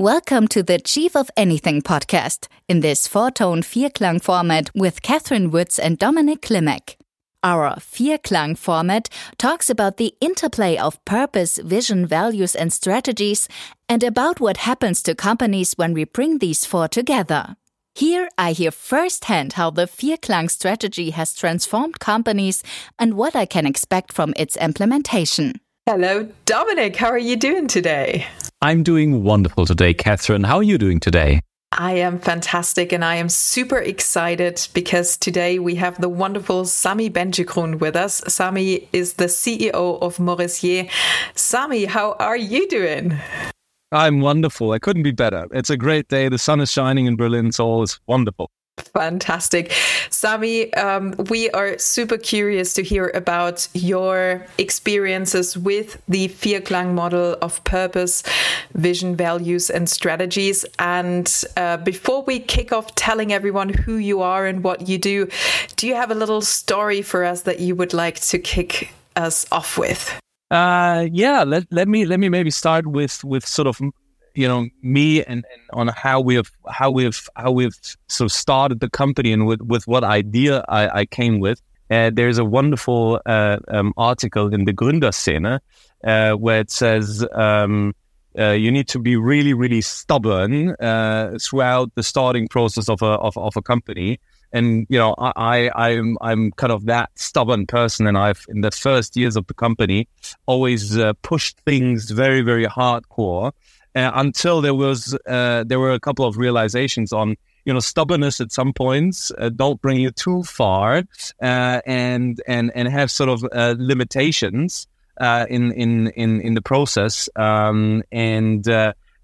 Welcome to the Chief of Anything podcast in this four tone Vierklang format with Kathrin Woods and Dominik Klimek. Our Vierklang format talks about the interplay of purpose, vision, values, and strategies, and about what happens to companies when we bring these four together. Here I hear firsthand how the Vierklang strategy has transformed companies and what I can expect from its implementation. Hello, Dominik. How are you doing today? I'm doing wonderful today, Kathrin. How are you doing today? I am fantastic and I am super excited because today we have the wonderful Sami Benchekroun with us. Sami is the CEO of Morressier. Sami, how are you doing? I'm wonderful. I couldn't be better. It's a great day. The sun is shining in Berlin, so all is wonderful. Fantastic. Sami, um, we are super curious to hear about your experiences with the Vierklang model of purpose, vision, values, and strategies. And uh, before we kick off telling everyone who you are and what you do, do you have a little story for us that you would like to kick us off with? Uh, yeah, let, let me let me maybe start with with sort of you know me and, and on how we have how we've how we've sort of started the company and with with what idea I, I came with. Uh, there's a wonderful uh, um, article in the Gründerszene uh, where it says um, uh, you need to be really really stubborn uh, throughout the starting process of a of, of a company and you know I, I I'm, I'm kind of that stubborn person and I've in the first years of the company always uh, pushed things very very hardcore uh, until there was uh, there were a couple of realizations on you know stubbornness at some points uh, don't bring you too far uh, and and and have sort of uh, limitations in in in in the process um, and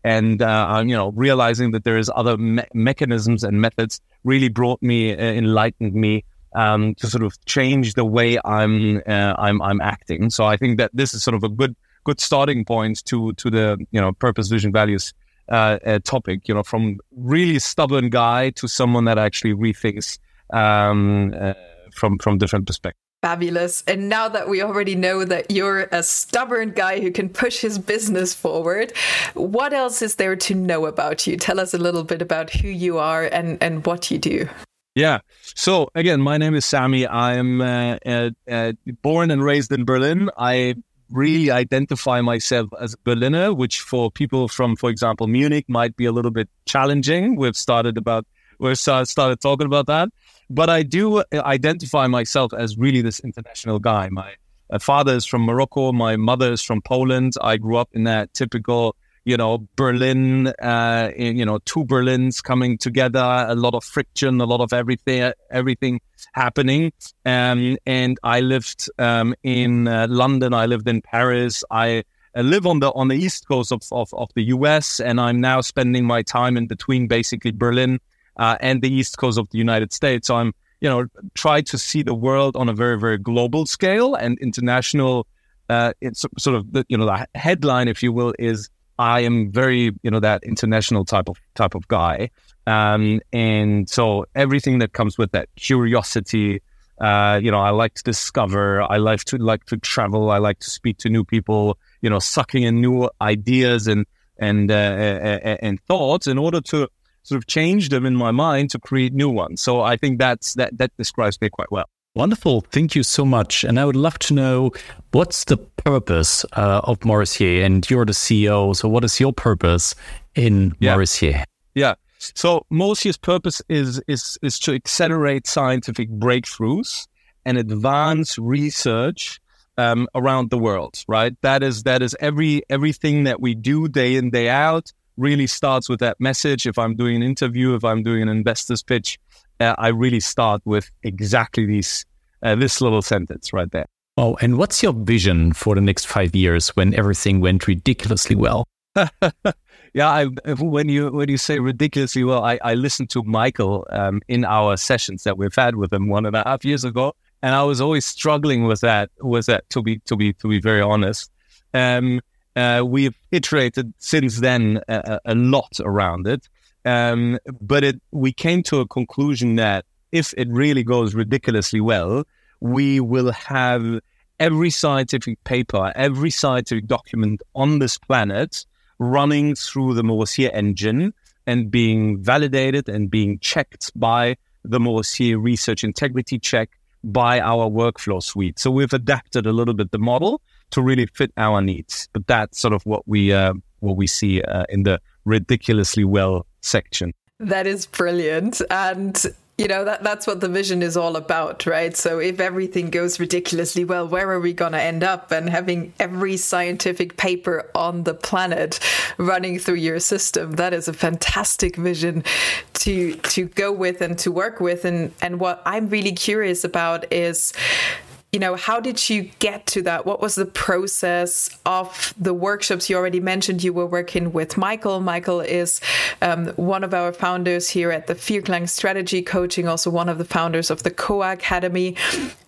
and uh, you know realizing that there is other me- mechanisms and methods really brought me uh, enlightened me um, to sort of change the way I'm uh, I'm I'm acting. So I think that this is sort of a good good starting point to to the you know purpose, vision, values uh, uh, topic. You know, from really stubborn guy to someone that actually rethinks um, uh, from from different perspectives. Fabulous. And now that we already know that you're a stubborn guy who can push his business forward, what else is there to know about you? Tell us a little bit about who you are and, and what you do. Yeah. So again, my name is Sami. I'm uh, uh, uh, born and raised in Berlin. I really identify myself as Berliner, which for people from, for example, Munich might be a little bit challenging. We've started about we've started talking about that. But I do uh, identify myself as really this international guy. My father is from Morocco. My mother is from Poland. I grew up in that typical, you know, Berlin, uh, you know, two Berlins coming together, a lot of friction, a lot of everything, everything happening. Um, and I lived um, in uh, London. I lived in Paris. I I live on the on the east coast of, of, of the US, and I'm now spending my time in between basically Berlin uh, and the east coast of the United States. So I'm, you know, try to see the world on a very, very global scale and international. Uh, it's sort of the, you know, the headline, if you will, is I am very, you know, that international type of type of guy. Um, and so everything that comes with that curiosity, uh, you know, I like to discover. I like to like to travel. I like to speak to new people. You know, sucking in new ideas and and uh, and thoughts in order to sort of change them in my mind to create new ones. So I think that's that that describes me quite well. Wonderful. Thank you so much. And I would love to know what's the purpose uh, of Morressier? And you're the CEO. So, what is your purpose in yeah. Morressier? Yeah. So, Morressier's purpose is, is, is to accelerate scientific breakthroughs and advance research um, around the world, right? That is, that is every, everything that we do day in, day out really starts with that message. If I'm doing an interview, if I'm doing an investor's pitch, uh, I really start with exactly these uh, this little sentence right there. Oh, and what's your vision for the next five years when everything went ridiculously well? yeah, I, when you when you say ridiculously well, I, I listened to Michael um, in our sessions that we've had with him one and a half years ago, and I was always struggling with that. Was that to be to be to be very honest? Um, uh, we've iterated since then a, a lot around it, um, but it, we came to a conclusion that if it really goes ridiculously well, we will have every scientific paper, every scientific document on this planet running through the Morressier engine and being validated and being checked by the Morressier research integrity check by our workflow suite. So we've adapted a little bit the model to really fit our needs. But that's sort of what we uh, what we see uh, in the ridiculously well section. That is brilliant. And you know that that's what the vision is all about right so if everything goes ridiculously well where are we going to end up and having every scientific paper on the planet running through your system that is a fantastic vision to to go with and to work with and and what i'm really curious about is you know, how did you get to that? What was the process of the workshops? You already mentioned you were working with Michael. Michael is um, one of our founders here at the Vierklang Strategy Coaching, also one of the founders of the COA Academy.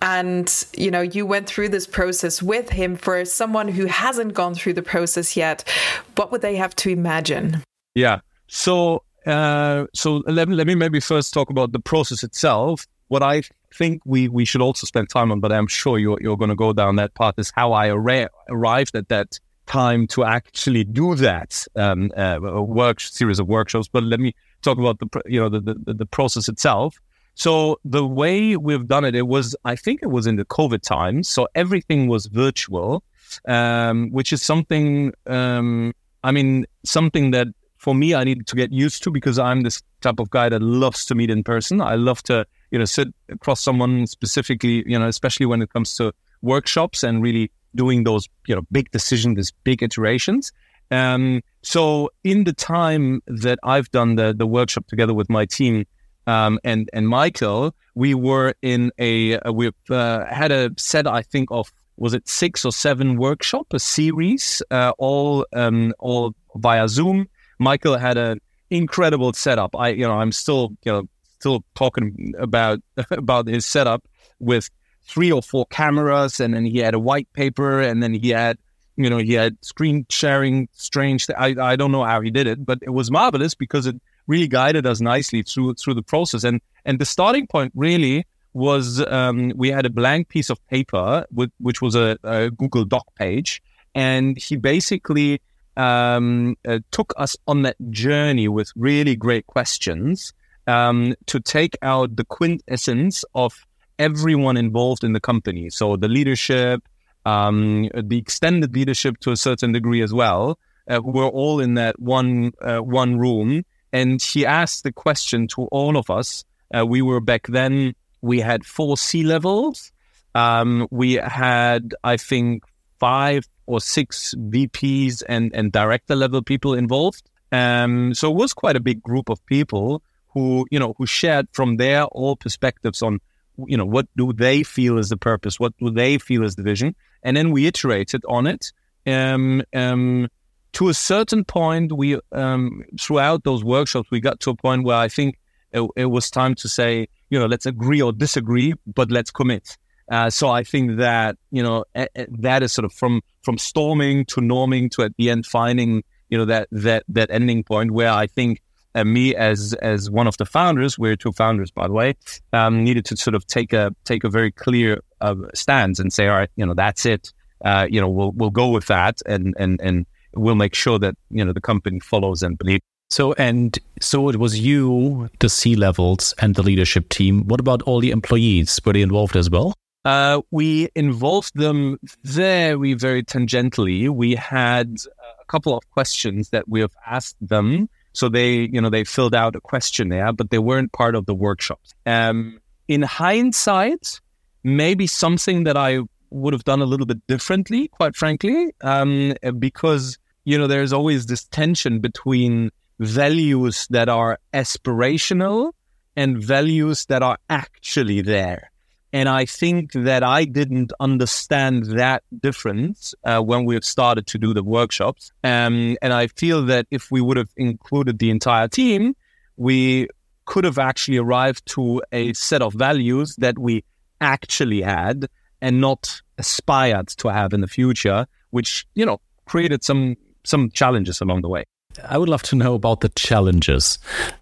And, you know, you went through this process with him. For someone who hasn't gone through the process yet, what would they have to imagine? Yeah. So, uh, so let, let me maybe first talk about the process itself. What I think we, we should also spend time on, but I'm sure you're, you're going to go down that path, is how I ar- arrived at that time to actually do that um, uh, work series of workshops. But let me talk about the you know the, the, the process itself. So the way we've done it, it was I think it was in the COVID times, so everything was virtual, um, which is something um, I mean something that for me I needed to get used to because I'm this type of guy that loves to meet in person. I love to you know, sit across someone specifically, you know, especially when it comes to workshops and really doing those, you know, big decisions, these big iterations. Um, so in the time that I've done the, the workshop together with my team, um, and, and Michael, we were in a, we've uh, had a set, I think, of, was it six or seven workshop, a series, uh, all, um, all via Zoom. Michael had an incredible setup. I, you know, I'm still, you know, still talking about about his setup with three or four cameras, and then he had a white paper, and then he had you know he had screen sharing. Strange, I I don't know how he did it, but it was marvelous because it really guided us nicely through through the process. And and the starting point really was um, we had a blank piece of paper with, which was a, a Google Doc page, and he basically um, uh, took us on that journey with really great questions um, to take out the quintessence of everyone involved in the company. So the leadership, um, the extended leadership to a certain degree as well, uh, were all in that one uh, one room. And he asked the question to all of us. Uh, we were back then. We had four C levels. Um, we had, I think, five or six VPs and and director level people involved. Um, so it was quite a big group of people who you know who shared from their all perspectives on you know what do they feel is the purpose what do they feel is the vision and then we iterated on it. Um, um, to a certain point we um, throughout those workshops we got to a point where i think it, it was time to say you know let's agree or disagree but let's commit. Uh, so I think that you know a, a, that is sort of from from storming to norming to at the end finding you know that that that ending point where I think and me as as one of the founders, we're two founders by the way, um, needed to sort of take a take a very clear uh, stance and say, all right, you know, that's it. Uh, you know, we'll we'll go with that, and and and we'll make sure that you know the company follows and believes. So and so it was you, the C levels, and the leadership team. What about all the employees? Were they involved as well? Uh, we involved them very, very tangentially. We had a couple of questions that we have asked them so they, you know, they filled out a questionnaire, but they weren't part of the workshops. Um, in hindsight, maybe something that I would have done a little bit differently, quite frankly, um, because you know there's always this tension between values that are aspirational and values that are actually there. And I think that I didn't understand that difference uh, when we started to do the workshops. Um, and I feel that if we would have included the entire team, we could have actually arrived to a set of values that we actually had and not aspired to have in the future, which, you know, created some some challenges along the way. I would love to know about the challenges.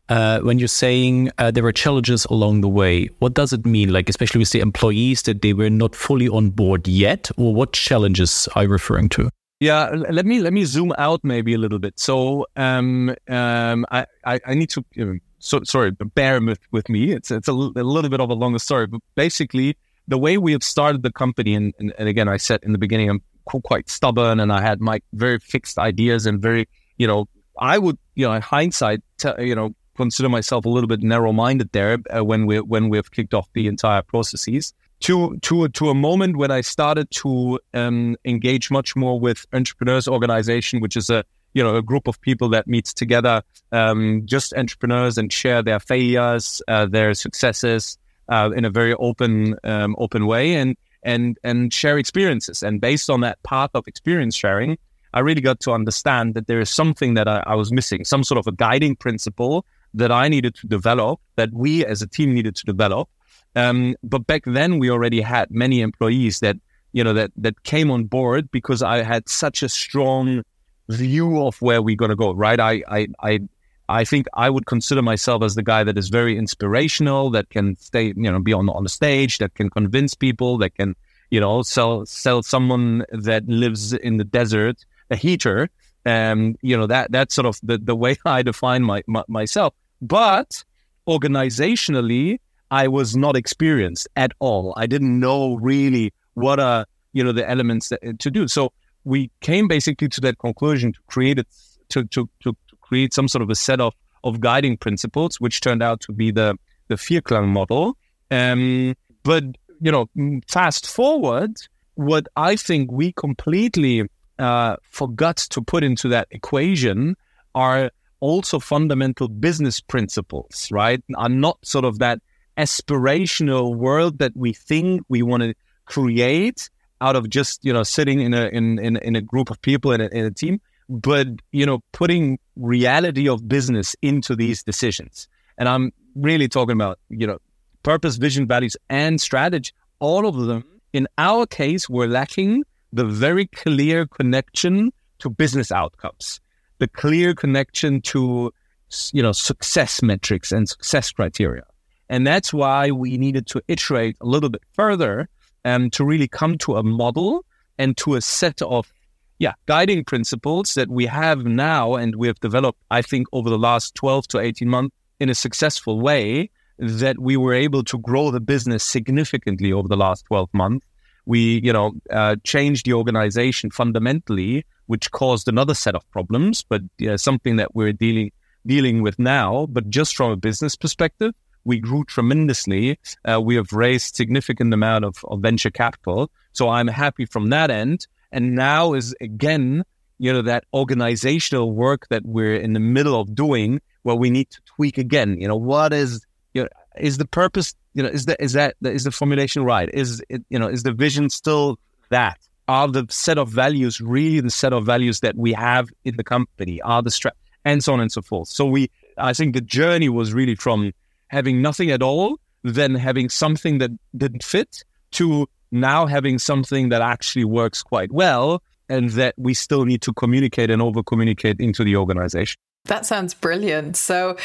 Uh, when you're saying uh, there were challenges along the way, what does it mean? Like, especially with the employees that they were not fully on board yet, or what challenges are you referring to? Yeah, let me let me zoom out maybe a little bit. So um, um, I, I, I need to so, sorry bear with, with me. It's it's a little bit of a longer story, but basically the way we have started the company, and, and, and again I said in the beginning I'm quite stubborn, and I had my very fixed ideas and very you know I would you know in hindsight t- you know consider myself a little bit narrow minded there uh, when we when we've kicked off the entire processes to to to a moment when I started to um, engage much more with entrepreneurs organization, which is a you know a group of people that meets together, um, just entrepreneurs and share their failures, uh, their successes uh, in a very open um, open way, and and and share experiences. And based on that path of experience sharing, I really got to understand that there is something that I, I was missing, some sort of a guiding principle that I needed to develop, that we as a team needed to develop um, but back then we already had many employees that, you know, that, that came on board because I had such a strong view of where we're going to go, right? I, I, I, I think I would consider myself as the guy that is very inspirational, that can stay, you know, be on, on the stage, that can convince people, that can, you know, sell, sell someone that lives in the desert a heater. Um, you know, that, that's sort of the, the way I define my, my myself. But organizationally, I was not experienced at all. I didn't know really what are you know the elements that, to do. So we came basically to that conclusion to create it to, to, to, to create some sort of a set of of guiding principles, which turned out to be the the Vierklang model. Um, but you know, fast forward, what I think we completely uh, forgot to put into that equation are also fundamental business principles, right? Are not sort of that aspirational world that we think we want to create out of just you know sitting in a in in, in a group of people in a, in a team but you know putting reality of business into these decisions and i'm really talking about you know purpose vision values and strategy all of them in our case were lacking the very clear connection to business outcomes the clear connection to you know success metrics and success criteria and that's why we needed to iterate a little bit further um, to really come to a model and to a set of yeah, guiding principles that we have now and we have developed, I think, over the last 12 to 18 months in a successful way that we were able to grow the business significantly over the last 12 months. We, you know, uh, changed the organization fundamentally, which caused another set of problems, but something that we're dealing dealing with now. But just from a business perspective, we grew tremendously. Uh, we have raised significant amount of, of venture capital. So I'm happy from that end. And now is again, you know, that organizational work that we're in the middle of doing where we need to tweak again. You know, what is, is the purpose, you know, is that, is that, is the formulation right? Is it, you know, is the vision still that? Are the set of values really the set of values that we have in the company? Are the strap and so on and so forth. So we, I think the journey was really from having nothing at all, then having something that didn't fit, to now having something that actually works quite well and that we still need to communicate and over communicate into the organization. That sounds brilliant. So,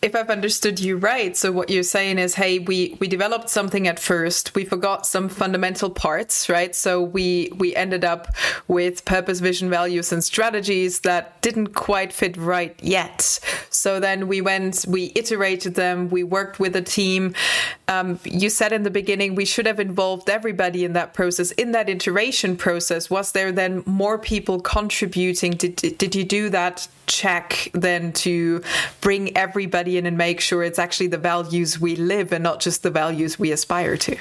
if I've understood you right, so what you're saying is, hey, we we developed something at first, we forgot some fundamental parts, right? So we we ended up with purpose, vision, values, and strategies that didn't quite fit right yet. So then we went, we iterated them, we worked with a team. Um, you said in the beginning we should have involved everybody in that process. In that iteration process, was there then more people contributing? Did did you do that check then to bring everybody and make sure it's actually the values we live and not just the values we aspire to.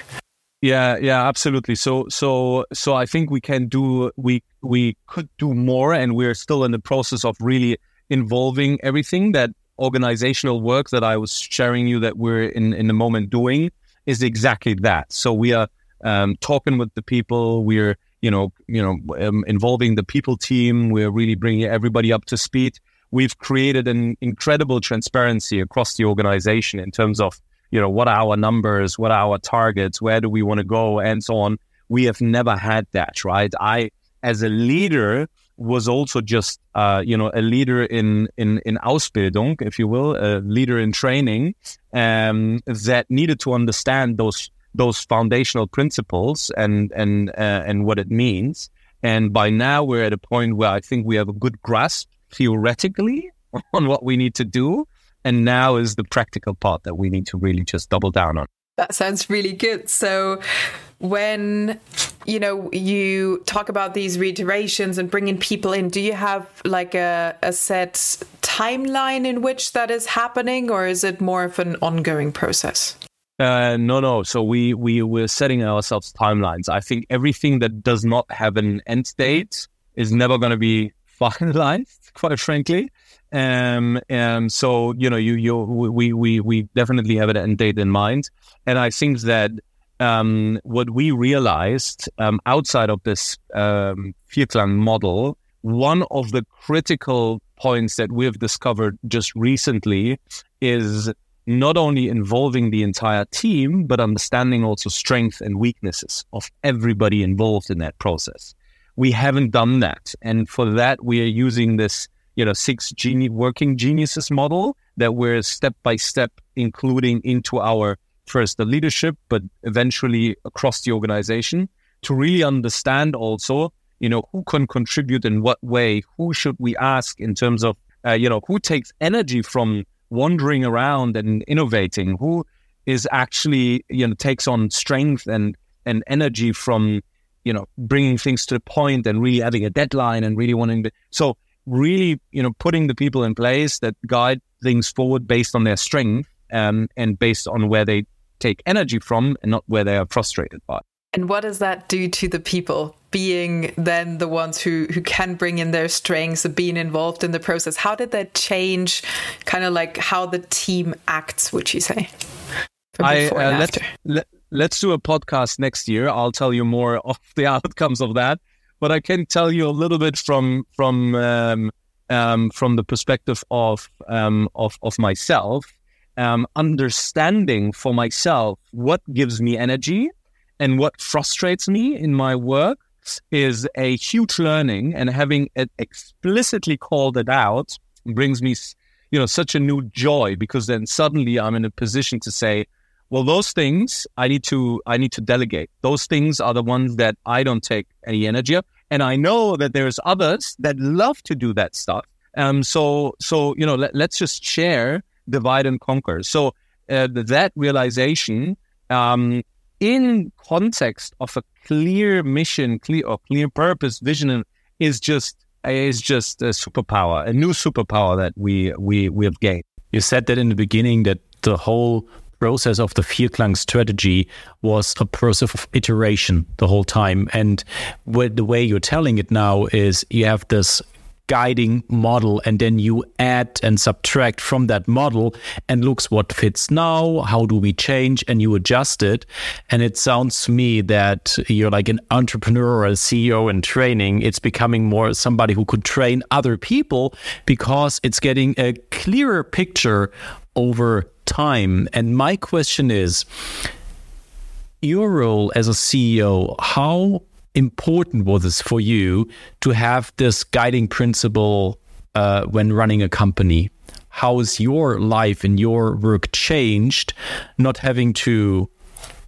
Yeah, yeah, absolutely. So, so, so I think we can do we we could do more, and we're still in the process of really involving everything that organizational work that I was sharing you that we're in in the moment doing is exactly that. So we are um, talking with the people. We're you know you know um, involving the people team. We're really bringing everybody up to speed we've created an incredible transparency across the organization in terms of you know what are our numbers what are our targets where do we want to go and so on. We have never had that right? I as a leader was also just uh, you know a leader in in in ausbildung if you will a leader in training um, that needed to understand those those foundational principles and and uh, and what it means. And by now, we're at a point where I think we have a good grasp theoretically on what we need to do. And now is the practical part that we need to really just double down on. That sounds really good. So, when you know you talk about these reiterations and bringing people in, do you have like a, a set timeline in which that is happening, or is it more of an ongoing process? Uh, no, no. So we we we're setting ourselves timelines. I think everything that does not have an end date is never going to be finalized. Quite frankly, um, and so you know, you you we we we definitely have an end date in mind, and I think that um, what we realized um, outside of this um, Vierklang model, one of the critical points that we have discovered just recently is not only involving the entire team, but understanding also strengths and weaknesses of everybody involved in that process. We haven't done that. And for that, we are using this, you know, six geni- working geniuses model that we're step by step including into our first the leadership, but eventually across the organization to really understand also, you know, who can contribute in what way, who should we ask in terms of, uh, you know, who takes energy from wandering around and innovating, who is actually you know takes on strength and and energy from you know bringing things to the point and really having a deadline and really wanting to so really you know putting the people in place that guide things forward based on their strength um, and based on where they take energy from and not where they are frustrated by and what does that do to the people being then the ones who, who can bring in their strengths, of being involved in the process? How did that change kind of like how the team acts, would you say? I, uh, let's, let, let's do a podcast next year. I'll tell you more of the outcomes of that. But I can tell you a little bit from from um, um, from the perspective of um, of, of myself, um, understanding for myself what gives me energy and what frustrates me in my work is a huge learning and having it explicitly called it out brings me you know such a new joy because then suddenly i'm in a position to say well those things i need to i need to delegate. Those things are the ones that i don't take any energy of. And i know that there's others that love to do that stuff. Um so so you know let, us just share divide and conquer. So uh, that realization um in context of a clear mission, clear or clear purpose, vision, is just is just a superpower, a new superpower that we we we have gained. You said that in the beginning that the whole process of the Vierklang strategy was a process of iteration the whole time. And the way you're telling it now is you have this guiding model and then you add and subtract from that model and looks what fits now how do we change and you adjust it and it sounds to me that you're like an entrepreneur or a ceo in training it's becoming more somebody who could train other people because it's getting a clearer picture over time and my question is your role as a ceo how important was it for you to have this guiding principle uh, when running a company? How has your life and your work changed, not having to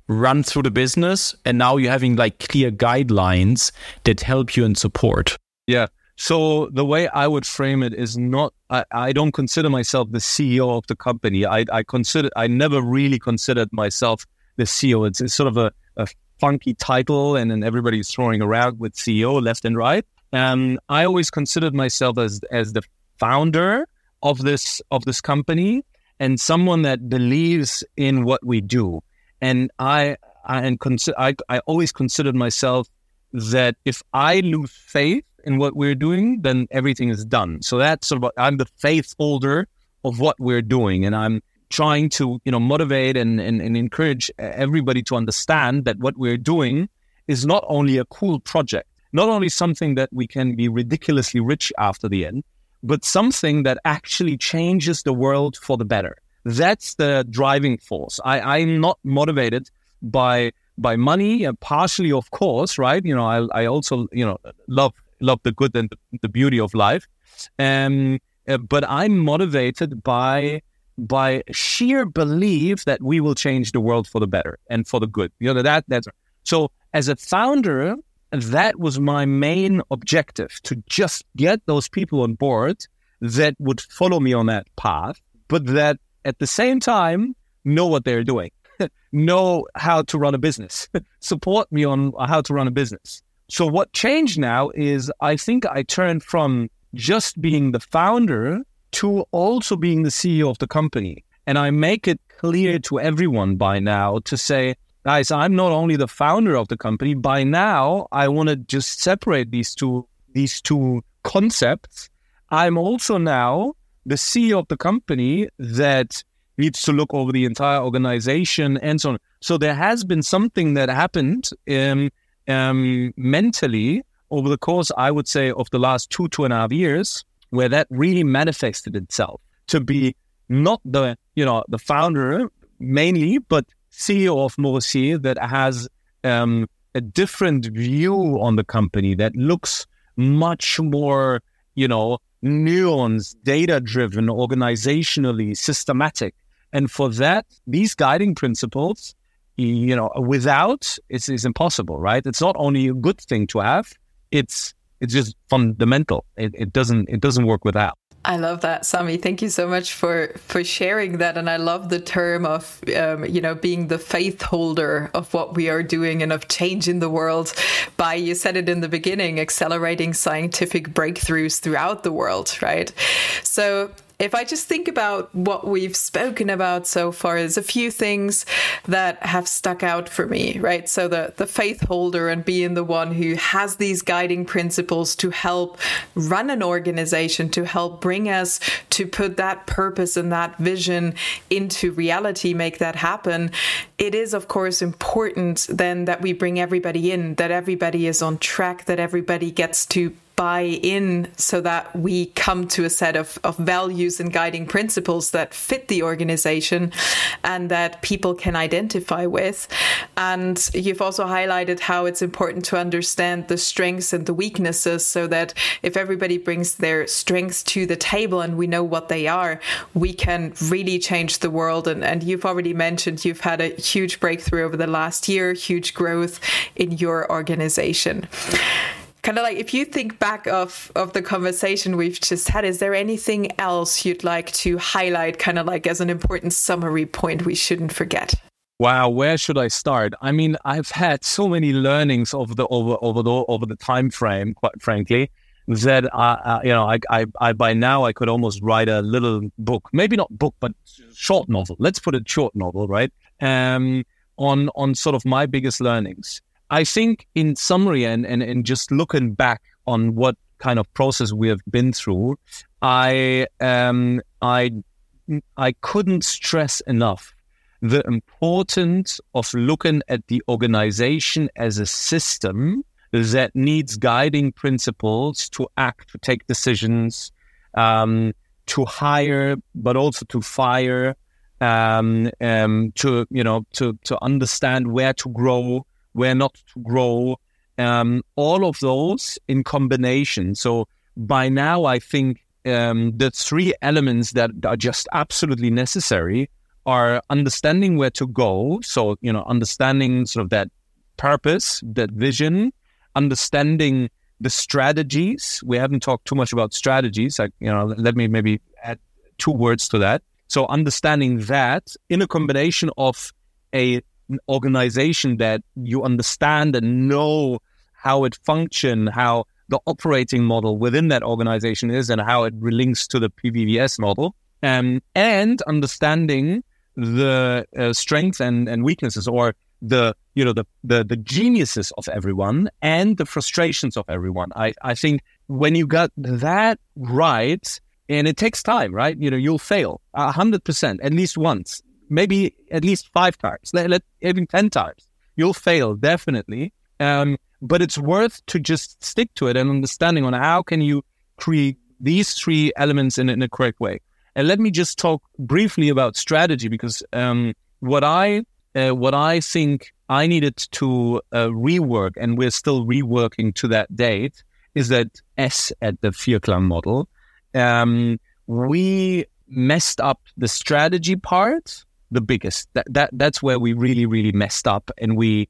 run through the business and now you're having like clear guidelines that help you and support? Yeah. So the way I would frame it is not I, I don't consider myself the CEO of the company. I, I consider I never really considered myself the CEO. It's, it's sort of a, a funky title and then everybody's throwing around with CEO left and right. Um, I always considered myself as as the founder of this of this company and someone that believes in what we do. And I I and consi- I, I always considered myself that if I lose faith in what we're doing, then everything is done. So that's sort of I'm the faith holder of what we're doing, and I'm trying to you know motivate and, and, and encourage everybody to understand that what we're doing is not only a cool project, not only something that we can be ridiculously rich after the end, but something that actually changes the world for the better. That's the driving force. I, I'm not motivated by by money, uh, partially, of course, right? You know, I, I also you know love love the good and the, beauty of life, um, uh, but I'm motivated by by sheer belief that we will change the world for the better and for the good. You know that that's so as a founder, that was my main objective to just get those people on board that would follow me on that path, but that at the same time know what they're doing, know how to run a business, support me on how to run a business. So what changed now is I think I turned from just being the founder to also being the CEO of the company. And I make it clear to everyone by now to say, guys, I'm not only the founder of the company. By now, I want to just separate these two these two concepts. I'm also now the CEO of the company that needs to look over the entire organization and so on. So there has been something that happened um, um, mentally over the course, I would say, of the last two two and a half years, where that really manifested itself to be not the you know the founder mainly, but CEO of Morressier that has um, a different view on the company that looks much more you know nuanced, data driven, organizationally systematic, and for that, these guiding principles. You know, without it's, it's impossible, right? It's not only a good thing to have; it's it's just fundamental. It, it doesn't it doesn't work without. I love that, Sami. Thank you so much for for sharing that. And I love the term of um, you know being the faith holder of what we are doing and of changing the world by you said it in the beginning, accelerating scientific breakthroughs throughout the world, right? So if I just think about what we've spoken about so far, there's a few things that have stuck out for me, right? So the, the faith holder and being the one who has these guiding principles to help run an organization, to help bring us to put that purpose and that vision into reality, make that happen. It is, of course, important then that we bring everybody in, that everybody is on track, that everybody gets to buy in so that we come to a set of, of values and guiding principles that fit the organization and that people can identify with. And you've also highlighted how it's important to understand the strengths and the weaknesses so that if everybody brings their strengths to the table and we know what they are, we can really change the world. And, and you've already mentioned you've had a huge breakthrough over the last year, huge growth in your organization kind of like if you think back of of the conversation we've just had is there anything else you'd like to highlight kind of like as an important summary point we shouldn't forget? Wow where should i start? I mean i've had so many learnings over the over over the over the time frame quite frankly that uh, uh, you know I, I i by now i could almost write a little book maybe not book but short novel. Let's put it short novel right? Um on on sort of my biggest learnings I think in summary and, and, and just looking back on what kind of process we have been through, I um I I couldn't stress enough the importance of looking at the organization as a system that needs guiding principles to act, to take decisions, um, to hire, but also to fire, um, um, to you know, to to understand where to grow, where not to grow, um, all of those in combination. So by now, I think um, the three elements that are just absolutely necessary are understanding where to go. So, you know, understanding sort of that purpose, that vision, understanding the strategies. We haven't talked too much about strategies. Like, you know, let me maybe add two words to that. So understanding that in a combination of a organization that you understand and know how it function, how the operating model within that organization is, and how it links to the PVVS model, um, and understanding the uh, strengths and, and weaknesses, or the you know the, the the geniuses of everyone and the frustrations of everyone. I I think when you got that right, and it takes time, right? You know, you'll fail a hundred percent at least once maybe at least five times, let, let even 10 times. You'll fail, definitely. Um, but it's worth to just stick to it and understanding on how can you create these three elements in, in a correct way. And let me just talk briefly about strategy because um, what I uh, what I think I needed to uh, rework, and we're still reworking to that date, is that S at the Vierklang model. Um, we messed up the strategy part the biggest. That that that's where we really really messed up, and we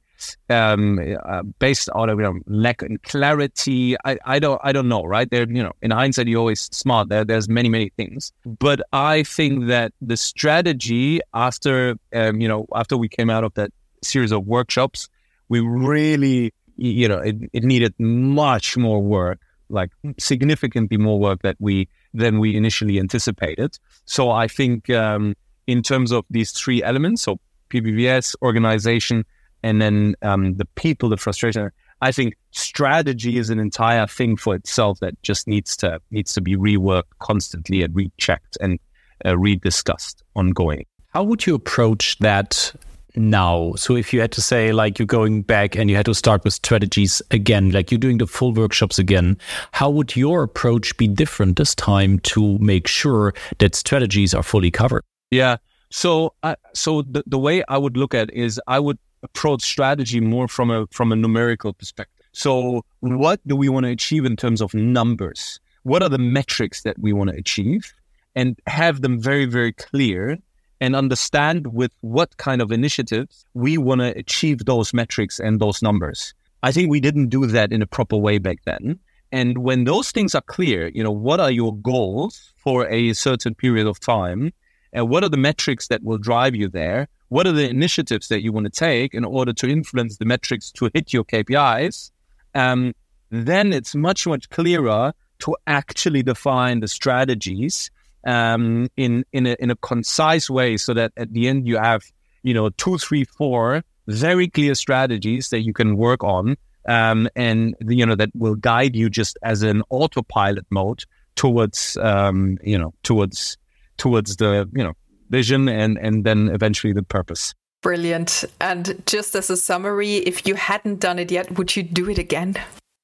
um, uh, based on you know lack in clarity. I, I don't I don't know, right? There, you know, in hindsight, you're always smart. There, there's many many things, but I think that the strategy after um, you know after we came out of that series of workshops, we really you know it, it needed much more work, like significantly more work that we than we initially anticipated. So I think um, in terms of these three elements, so PPVS, organization, and then um, the people, the frustration. I think strategy is an entire thing for itself that just needs to needs to be reworked constantly and rechecked and uh, rediscussed ongoing. How would you approach that now? So if you had to say like you're going back and you had to start with strategies again, like you're doing the full workshops again, how would your approach be different this time to make sure that strategies are fully covered? Yeah. So, so the, the way I would look at it is I would approach strategy more from a from a numerical perspective. So, what do we want to achieve in terms of numbers? What are the metrics that we want to achieve, and have them very very clear, and understand with what kind of initiatives we want to achieve those metrics and those numbers. I think we didn't do that in a proper way back then. And when those things are clear, you know, what are your goals for a certain period of time? And what are the metrics that will drive you there? What are the initiatives that you want to take in order to influence the metrics to hit your KPIs? Um, then it's much, much clearer to actually define the strategies um, in in a, in a concise way, so that at the end you have you know two, three, four very clear strategies that you can work on, um, and you know that will guide you just as an autopilot mode towards um, you know towards towards the you know vision and and then eventually the purpose. Brilliant. And just as a summary if you hadn't done it yet would you do it again?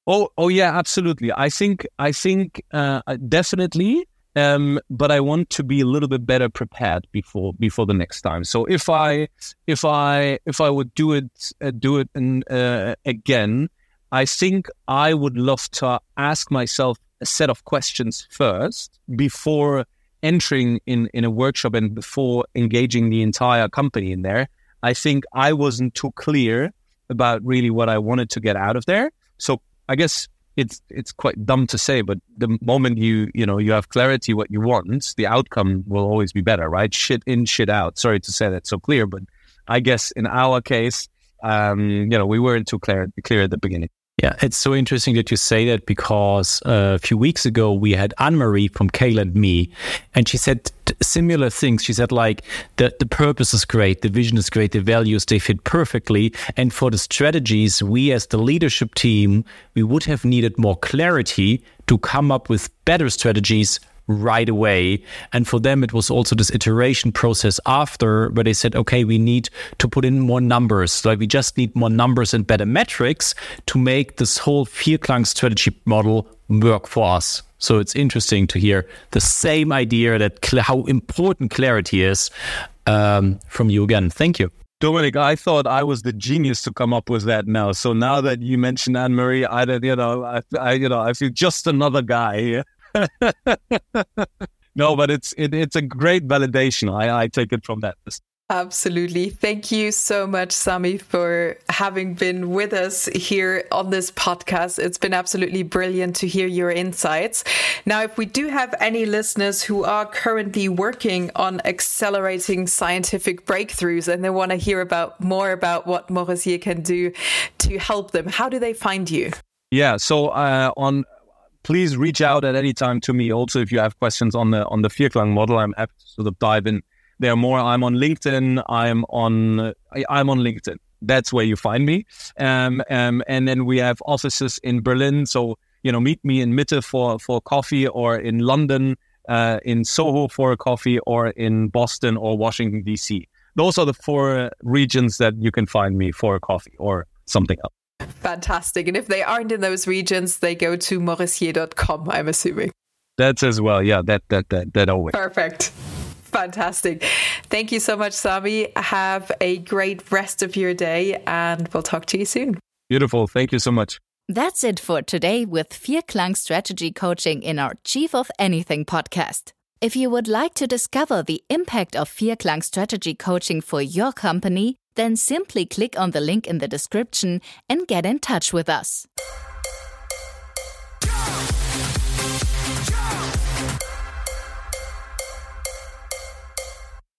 Oh oh yeah absolutely. I think i think uh, definitely um, but I want to be a little bit better prepared before before the next time. So if I if I if I would do it uh, do it in, uh, again, I think I would love to ask myself a set of questions first before entering in in a workshop and before engaging the entire company in there, I think I wasn't too clear about really what I wanted to get out of there. So I guess it's it's quite dumb to say, but the moment you you know you have clarity what you want, the outcome will always be better, right? Shit in, shit out. Sorry to say that so clear, but I guess in our case, um, you know, we weren't too clear clear at the beginning. Yeah, it's so interesting that you say that because uh, a few weeks ago we had Anne Marie from Kale and Me, and she said similar things. She said like the the purpose is great, the vision is great, the values they fit perfectly, and for the strategies, we as the leadership team we would have needed more clarity to come up with better strategies right away. And for them, it was also this iteration process after where they said, okay, we need to put in more numbers. Like we just need more numbers and better metrics to make this whole Vierklang strategy model work for us. So it's interesting to hear the same idea that cl- how important clarity is um, from you again. Thank you. Dominik, I thought I was the genius to come up with that now. So now that you mentioned Anne Marie, I, you know, I, I, you know, I feel just another guy. no, but it's it, it's a great validation. I, I take it from that. Absolutely. Thank you so much, Sami, for having been with us here on this podcast. It's been absolutely brilliant to hear your insights. Now, if we do have any listeners who are currently working on accelerating scientific breakthroughs and they want to hear about more about what Morressier can do to help them, how do they find you? Yeah, so uh, on please reach out at any time to me. Also, if you have questions on the on the Vierklang model, I'm happy to sort of dive in there more. I'm on LinkedIn. I'm on I'm on LinkedIn. That's where you find me. Um, um, and then we have offices in Berlin. So you know, meet me in Mitte for for coffee, or in London, uh, in Soho for a coffee, or in Boston or Washington D.C. Those are the four regions that you can find me for a coffee or something else. Fantastic. And if they aren't in those regions, they go to morressier.com, I'm assuming. That's as well. Yeah, that that that that always. Perfect. Fantastic. Thank you so much, Sami. Have a great rest of your day and we'll talk to you soon. Beautiful. Thank you so much. That's it for today with Vierklang Strategy Coaching in our Chief of Anything podcast. If you would like to discover the impact of Vierklang Strategy Coaching for your company, Then simply click on the link in the description and get in touch with us.